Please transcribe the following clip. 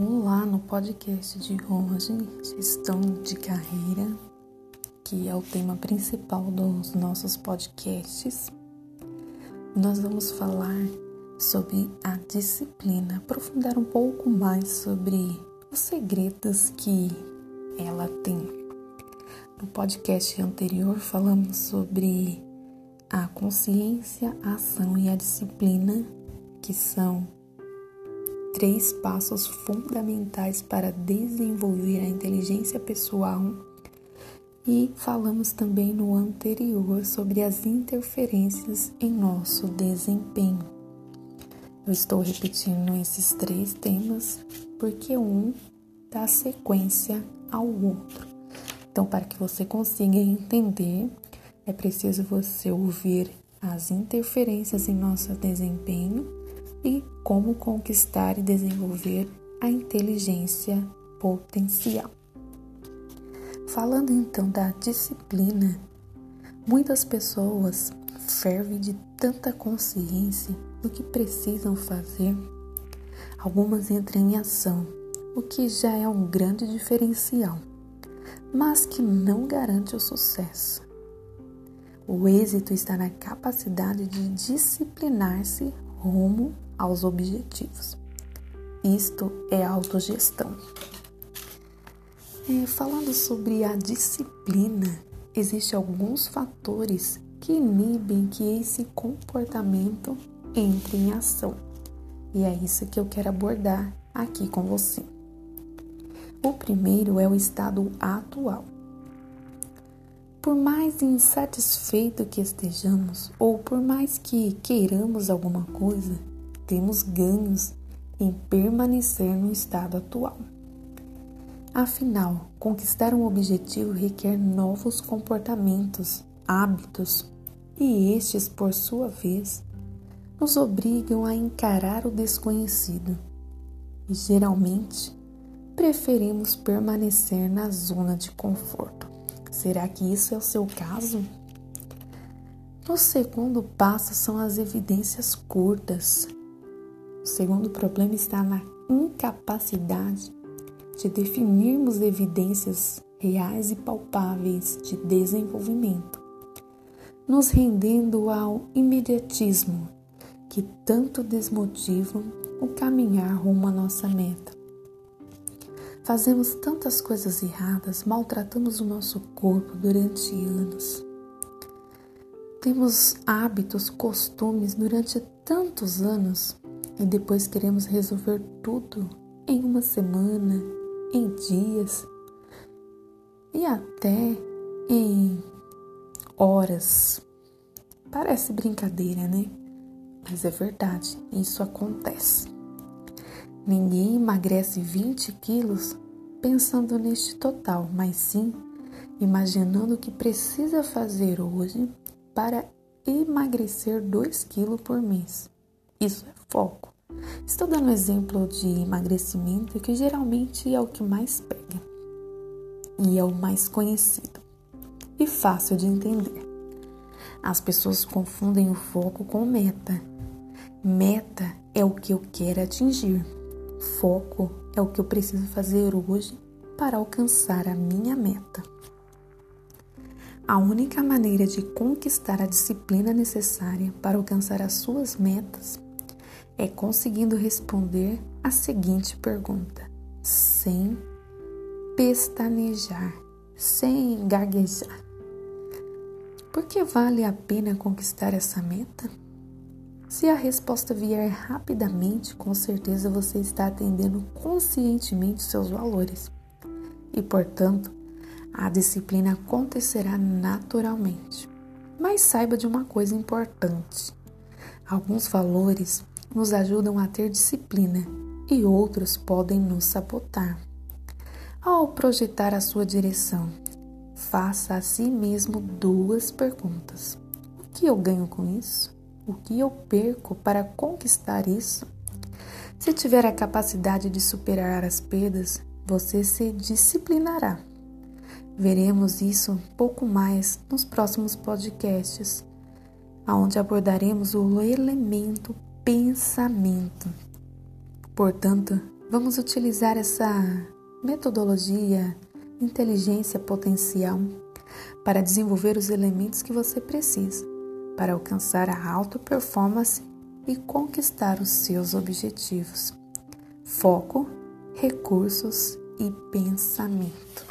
Olá, no podcast de hoje, gestão de carreira, que é o tema principal dos nossos podcasts. Nós vamos falar sobre a disciplina, aprofundar um pouco mais sobre os segredos que ela tem. No podcast anterior falamos sobre a consciência, a ação e a disciplina, que são três passos fundamentais para desenvolver a inteligência pessoal e falamos também no anterior sobre as interferências em nosso desempenho. Eu estou repetindo esses três temas porque um dá sequência ao outro. Então, para que você consiga entender, é preciso você ouvir as interferências em nosso desempenho e como conquistar e desenvolver a inteligência potencial. Falando então da disciplina, muitas pessoas fervem de tanta consciência do que precisam fazer. Algumas entram em ação, o que já é um grande diferencial, mas que não garante o sucesso. O êxito está na capacidade de disciplinar-se rumo aos objetivos. Isto é autogestão. É, falando sobre a disciplina, existem alguns fatores que inibem que esse comportamento entre em ação. E é isso que eu quero abordar aqui com você. O primeiro é o estado atual. Por mais insatisfeito que estejamos, ou por mais que queiramos alguma coisa, temos ganhos em permanecer no estado atual. Afinal, conquistar um objetivo requer novos comportamentos, hábitos, e estes, por sua vez, nos obrigam a encarar o desconhecido. E geralmente, preferimos permanecer na zona de conforto. Será que isso é o seu caso? No segundo passo são as evidências curtas, o segundo problema está na incapacidade de definirmos evidências reais e palpáveis de desenvolvimento, nos rendendo ao imediatismo que tanto desmotivam o caminhar rumo à nossa meta. Fazemos tantas coisas erradas, maltratamos o nosso corpo durante anos. Temos hábitos, costumes durante tantos anos e depois queremos resolver tudo em uma semana, em dias e até em horas. Parece brincadeira, né? Mas é verdade, isso acontece. Ninguém emagrece 20 quilos pensando neste total, mas sim imaginando o que precisa fazer hoje para emagrecer 2 quilos por mês. Isso é foco. Estou dando exemplo de emagrecimento que geralmente é o que mais pega e é o mais conhecido e fácil de entender. As pessoas confundem o foco com meta. Meta é o que eu quero atingir. Foco é o que eu preciso fazer hoje para alcançar a minha meta. A única maneira de conquistar a disciplina necessária para alcançar as suas metas é conseguindo responder a seguinte pergunta, sem pestanejar, sem gaguejar. Por que vale a pena conquistar essa meta? Se a resposta vier rapidamente, com certeza você está atendendo conscientemente seus valores e, portanto, a disciplina acontecerá naturalmente. Mas saiba de uma coisa importante: alguns valores nos ajudam a ter disciplina e outros podem nos sabotar. Ao projetar a sua direção, faça a si mesmo duas perguntas: O que eu ganho com isso? O que eu perco para conquistar isso? Se tiver a capacidade de superar as perdas, você se disciplinará. Veremos isso um pouco mais nos próximos podcasts, onde abordaremos o elemento pensamento. Portanto, Vamos utilizar essa metodologia inteligência potencial para desenvolver os elementos que você precisa para alcançar a alta performance e conquistar os seus objetivos. Foco, recursos e pensamento.